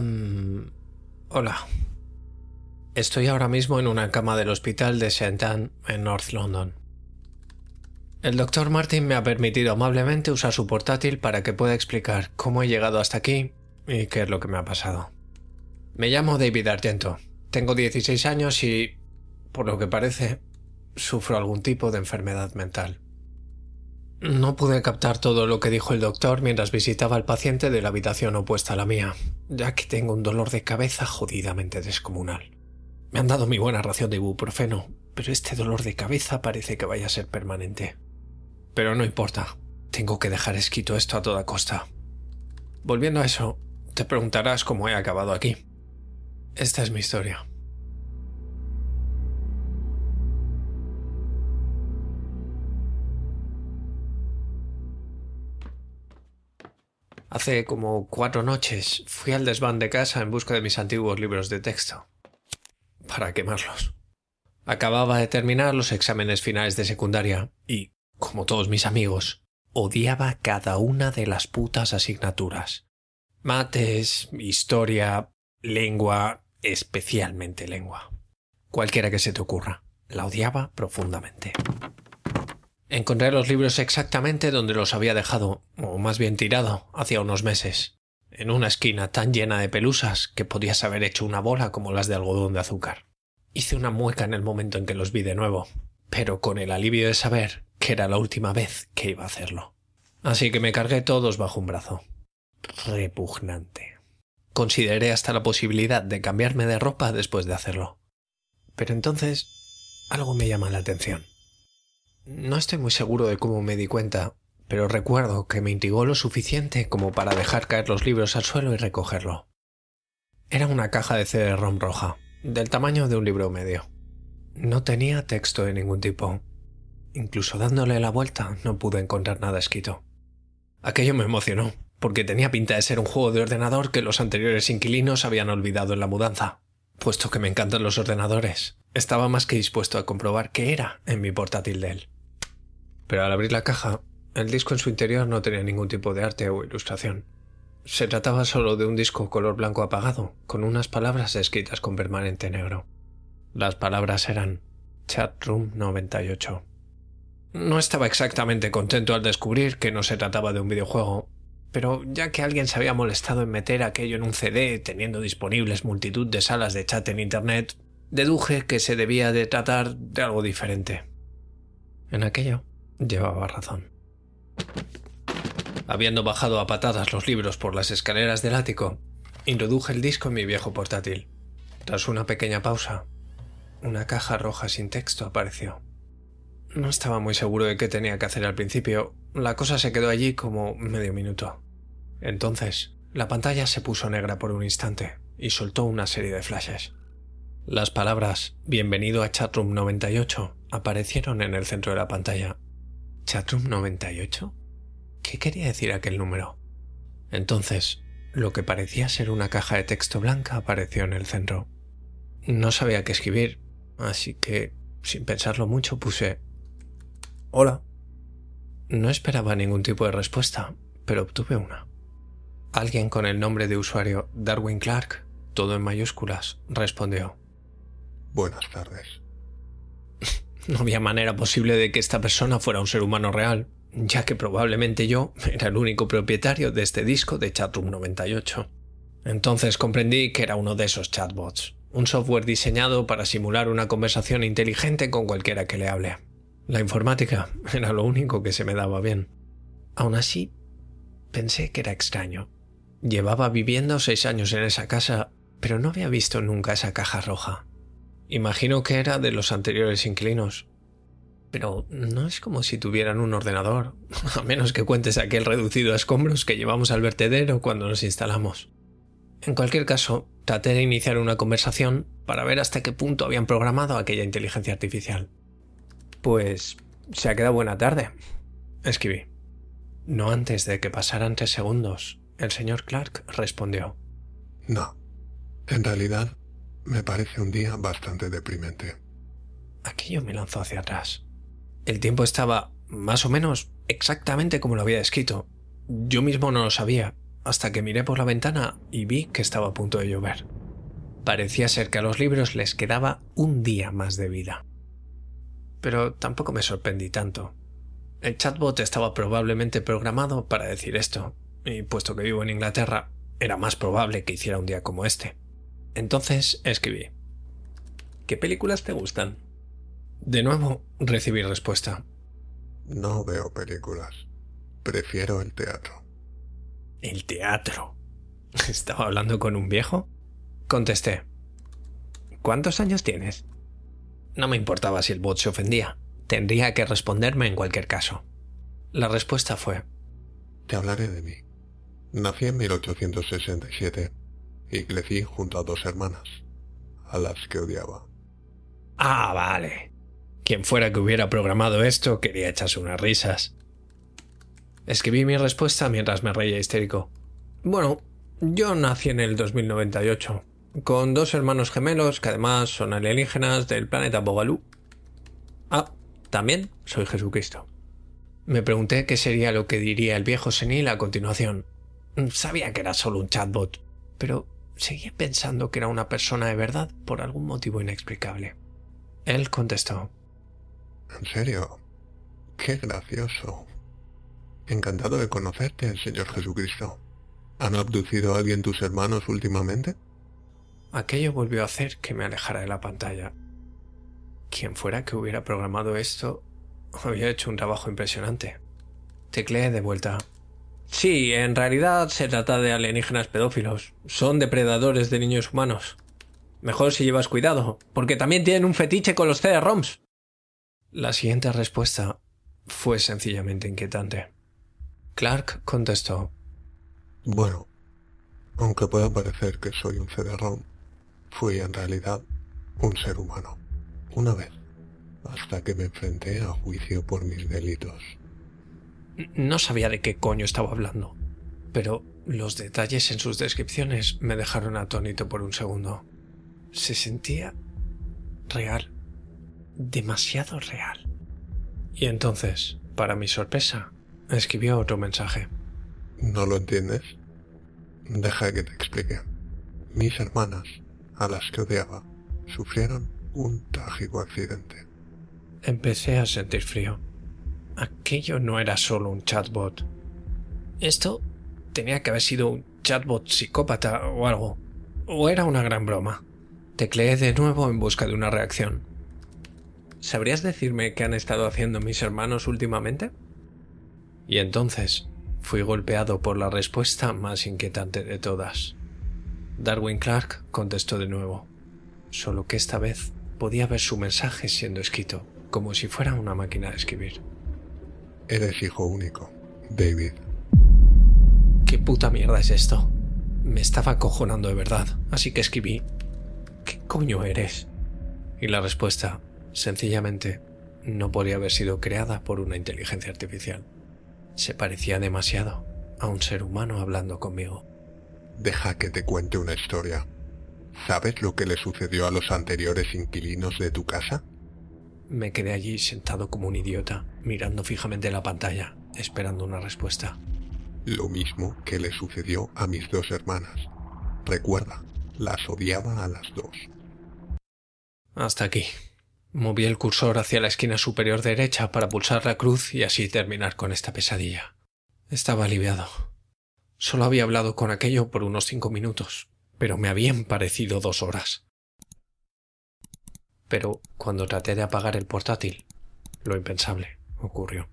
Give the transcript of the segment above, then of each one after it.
Mm, hola. Estoy ahora mismo en una cama del hospital de St. Anne, en North London. El doctor Martin me ha permitido amablemente usar su portátil para que pueda explicar cómo he llegado hasta aquí y qué es lo que me ha pasado. Me llamo David Argento. Tengo 16 años y, por lo que parece, sufro algún tipo de enfermedad mental. No pude captar todo lo que dijo el doctor mientras visitaba al paciente de la habitación opuesta a la mía, ya que tengo un dolor de cabeza jodidamente descomunal. Me han dado mi buena ración de ibuprofeno, pero este dolor de cabeza parece que vaya a ser permanente. Pero no importa, tengo que dejar escrito esto a toda costa. Volviendo a eso, te preguntarás cómo he acabado aquí. Esta es mi historia. Hace como cuatro noches fui al desván de casa en busca de mis antiguos libros de texto. Para quemarlos. Acababa de terminar los exámenes finales de secundaria y, como todos mis amigos, odiaba cada una de las putas asignaturas. Mates, historia, lengua, especialmente lengua. Cualquiera que se te ocurra. La odiaba profundamente. Encontré los libros exactamente donde los había dejado, o más bien tirado, hacía unos meses, en una esquina tan llena de pelusas que podías haber hecho una bola como las de algodón de azúcar. Hice una mueca en el momento en que los vi de nuevo, pero con el alivio de saber que era la última vez que iba a hacerlo. Así que me cargué todos bajo un brazo. Repugnante. Consideré hasta la posibilidad de cambiarme de ropa después de hacerlo. Pero entonces algo me llama la atención. No estoy muy seguro de cómo me di cuenta, pero recuerdo que me intrigó lo suficiente como para dejar caer los libros al suelo y recogerlo. Era una caja de CD-ROM roja, del tamaño de un libro medio. No tenía texto de ningún tipo. Incluso dándole la vuelta no pude encontrar nada escrito. Aquello me emocionó, porque tenía pinta de ser un juego de ordenador que los anteriores inquilinos habían olvidado en la mudanza. Puesto que me encantan los ordenadores, estaba más que dispuesto a comprobar qué era en mi portátil de él pero al abrir la caja, el disco en su interior no tenía ningún tipo de arte o ilustración. Se trataba solo de un disco color blanco apagado, con unas palabras escritas con permanente negro. Las palabras eran Chatroom 98. No estaba exactamente contento al descubrir que no se trataba de un videojuego, pero ya que alguien se había molestado en meter aquello en un CD teniendo disponibles multitud de salas de chat en Internet, deduje que se debía de tratar de algo diferente. En aquello Llevaba razón. Habiendo bajado a patadas los libros por las escaleras del ático, introduje el disco en mi viejo portátil. Tras una pequeña pausa, una caja roja sin texto apareció. No estaba muy seguro de qué tenía que hacer al principio. La cosa se quedó allí como medio minuto. Entonces, la pantalla se puso negra por un instante y soltó una serie de flashes. Las palabras Bienvenido a Chatroom 98 aparecieron en el centro de la pantalla ¿Chatroom 98? ¿Qué quería decir aquel número? Entonces, lo que parecía ser una caja de texto blanca apareció en el centro. No sabía qué escribir, así que, sin pensarlo mucho, puse Hola. No esperaba ningún tipo de respuesta, pero obtuve una. Alguien con el nombre de usuario Darwin Clark, todo en mayúsculas, respondió. Buenas tardes. No había manera posible de que esta persona fuera un ser humano real, ya que probablemente yo era el único propietario de este disco de Chatroom 98. Entonces comprendí que era uno de esos chatbots, un software diseñado para simular una conversación inteligente con cualquiera que le hable. La informática era lo único que se me daba bien. Aún así, pensé que era extraño. Llevaba viviendo seis años en esa casa, pero no había visto nunca esa caja roja. Imagino que era de los anteriores inquilinos. Pero no es como si tuvieran un ordenador, a menos que cuentes aquel reducido a escombros que llevamos al vertedero cuando nos instalamos. En cualquier caso, traté de iniciar una conversación para ver hasta qué punto habían programado aquella inteligencia artificial. Pues se ha quedado buena tarde, escribí. No antes de que pasaran tres segundos, el señor Clark respondió. No. En realidad, me parece un día bastante deprimente. Aquello me lanzó hacia atrás. El tiempo estaba más o menos exactamente como lo había escrito. Yo mismo no lo sabía, hasta que miré por la ventana y vi que estaba a punto de llover. Parecía ser que a los libros les quedaba un día más de vida. Pero tampoco me sorprendí tanto. El chatbot estaba probablemente programado para decir esto, y puesto que vivo en Inglaterra, era más probable que hiciera un día como este. Entonces escribí. ¿Qué películas te gustan? De nuevo recibí respuesta. No veo películas. Prefiero el teatro. ¿El teatro? ¿Estaba hablando con un viejo? Contesté. ¿Cuántos años tienes? No me importaba si el bot se ofendía. Tendría que responderme en cualquier caso. La respuesta fue... Te hablaré de mí. Nací en 1867 y crecí junto a dos hermanas, a las que odiaba. Ah, vale. Quien fuera que hubiera programado esto quería echarse unas risas. Escribí mi respuesta mientras me reía histérico. Bueno, yo nací en el 2098, con dos hermanos gemelos que además son alienígenas del planeta Bogalú. Ah, también soy Jesucristo. Me pregunté qué sería lo que diría el viejo senil a continuación. Sabía que era solo un chatbot, pero seguía pensando que era una persona de verdad por algún motivo inexplicable. Él contestó. ¿En serio? Qué gracioso. Encantado de conocerte, Señor Jesucristo. ¿Han abducido a alguien tus hermanos últimamente? Aquello volvió a hacer que me alejara de la pantalla. Quien fuera que hubiera programado esto había hecho un trabajo impresionante. Tecleé de vuelta. Sí, en realidad se trata de alienígenas pedófilos. Son depredadores de niños humanos. Mejor si llevas cuidado, porque también tienen un fetiche con los CD-ROMs. La siguiente respuesta fue sencillamente inquietante. Clark contestó. Bueno, aunque pueda parecer que soy un CD-ROM, fui en realidad un ser humano. Una vez, hasta que me enfrenté a juicio por mis delitos. No sabía de qué coño estaba hablando, pero los detalles en sus descripciones me dejaron atónito por un segundo. Se sentía real, demasiado real. Y entonces, para mi sorpresa, escribió otro mensaje. ¿No lo entiendes? Deja que te explique. Mis hermanas, a las que odiaba, sufrieron un trágico accidente. Empecé a sentir frío. Aquello no era solo un chatbot. Esto tenía que haber sido un chatbot psicópata o algo. O era una gran broma. Tecleé de nuevo en busca de una reacción. ¿Sabrías decirme qué han estado haciendo mis hermanos últimamente? Y entonces fui golpeado por la respuesta más inquietante de todas. Darwin Clark contestó de nuevo, solo que esta vez podía ver su mensaje siendo escrito, como si fuera una máquina de escribir. Eres hijo único, David. ¿Qué puta mierda es esto? Me estaba acojonando de verdad, así que escribí, ¿qué coño eres? Y la respuesta, sencillamente, no podría haber sido creada por una inteligencia artificial. Se parecía demasiado a un ser humano hablando conmigo. Deja que te cuente una historia. ¿Sabes lo que le sucedió a los anteriores inquilinos de tu casa? Me quedé allí sentado como un idiota, mirando fijamente la pantalla, esperando una respuesta. Lo mismo que le sucedió a mis dos hermanas. Recuerda, las odiaba a las dos. Hasta aquí. Moví el cursor hacia la esquina superior derecha para pulsar la cruz y así terminar con esta pesadilla. Estaba aliviado. Solo había hablado con aquello por unos cinco minutos, pero me habían parecido dos horas. Pero cuando traté de apagar el portátil, lo impensable ocurrió.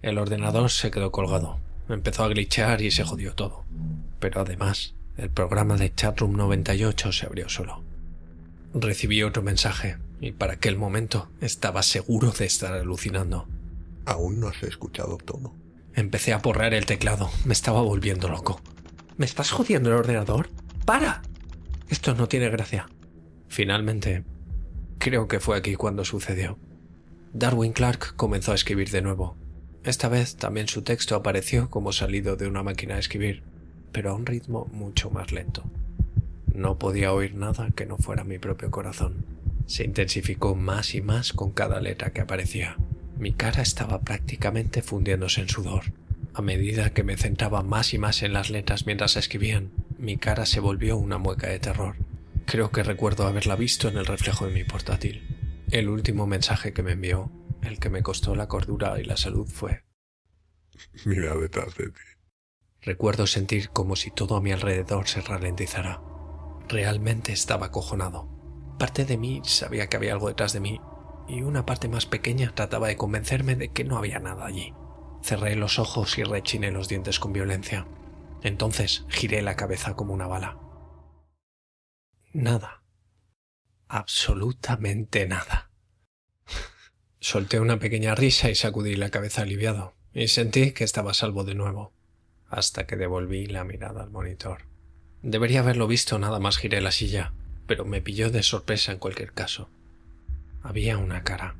El ordenador se quedó colgado, empezó a glitchear y se jodió todo. Pero además, el programa de Chatroom 98 se abrió solo. Recibí otro mensaje y para aquel momento estaba seguro de estar alucinando. Aún no has escuchado todo. Empecé a porrear el teclado. Me estaba volviendo loco. ¿Me estás jodiendo el ordenador? ¡Para! Esto no tiene gracia. Finalmente, creo que fue aquí cuando sucedió. Darwin Clark comenzó a escribir de nuevo. Esta vez también su texto apareció como salido de una máquina de escribir, pero a un ritmo mucho más lento. No podía oír nada que no fuera mi propio corazón. Se intensificó más y más con cada letra que aparecía. Mi cara estaba prácticamente fundiéndose en sudor. A medida que me centraba más y más en las letras mientras escribían, mi cara se volvió una mueca de terror. Creo que recuerdo haberla visto en el reflejo de mi portátil. El último mensaje que me envió, el que me costó la cordura y la salud, fue Mira detrás de ti. Recuerdo sentir como si todo a mi alrededor se ralentizara. Realmente estaba acojonado. Parte de mí sabía que había algo detrás de mí y una parte más pequeña trataba de convencerme de que no había nada allí. Cerré los ojos y rechiné los dientes con violencia. Entonces giré la cabeza como una bala. Nada. Absolutamente nada. Solté una pequeña risa y sacudí la cabeza aliviado, y sentí que estaba salvo de nuevo, hasta que devolví la mirada al monitor. Debería haberlo visto nada más giré la silla, pero me pilló de sorpresa en cualquier caso. Había una cara.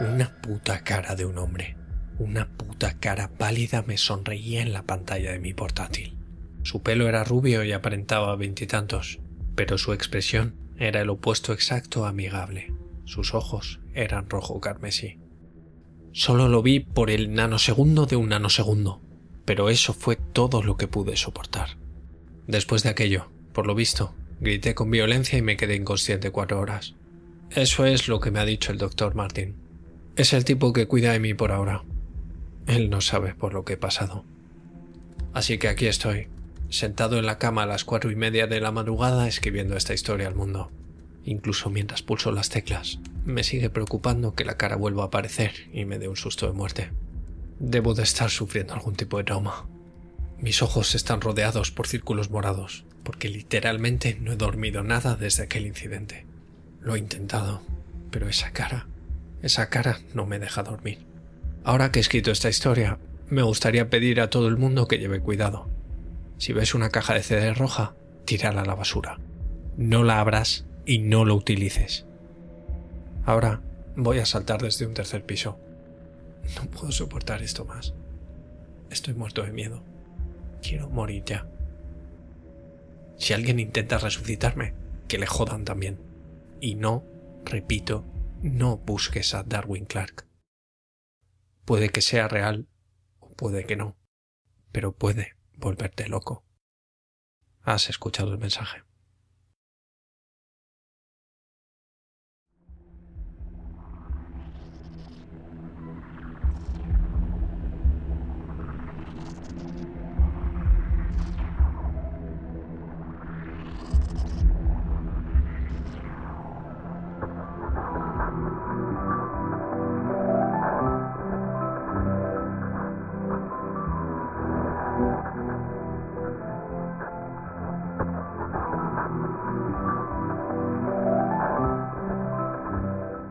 Una puta cara de un hombre. Una puta cara pálida me sonreía en la pantalla de mi portátil. Su pelo era rubio y aparentaba veintitantos, pero su expresión era el opuesto exacto amigable. Sus ojos eran rojo carmesí. Solo lo vi por el nanosegundo de un nanosegundo, pero eso fue todo lo que pude soportar. Después de aquello, por lo visto, grité con violencia y me quedé inconsciente cuatro horas. Eso es lo que me ha dicho el doctor Martin. Es el tipo que cuida de mí por ahora. Él no sabe por lo que he pasado. Así que aquí estoy, sentado en la cama a las cuatro y media de la madrugada escribiendo esta historia al mundo. Incluso mientras pulso las teclas, me sigue preocupando que la cara vuelva a aparecer y me dé un susto de muerte. Debo de estar sufriendo algún tipo de trauma. Mis ojos están rodeados por círculos morados, porque literalmente no he dormido nada desde aquel incidente. Lo he intentado, pero esa cara, esa cara no me deja dormir. Ahora que he escrito esta historia, me gustaría pedir a todo el mundo que lleve cuidado. Si ves una caja de CD roja, tírala a la basura. No la abras y no lo utilices. Ahora voy a saltar desde un tercer piso. No puedo soportar esto más. Estoy muerto de miedo. Quiero morir ya. Si alguien intenta resucitarme, que le jodan también. Y no, repito, no busques a Darwin Clark. Puede que sea real o puede que no, pero puede volverte loco. Has escuchado el mensaje.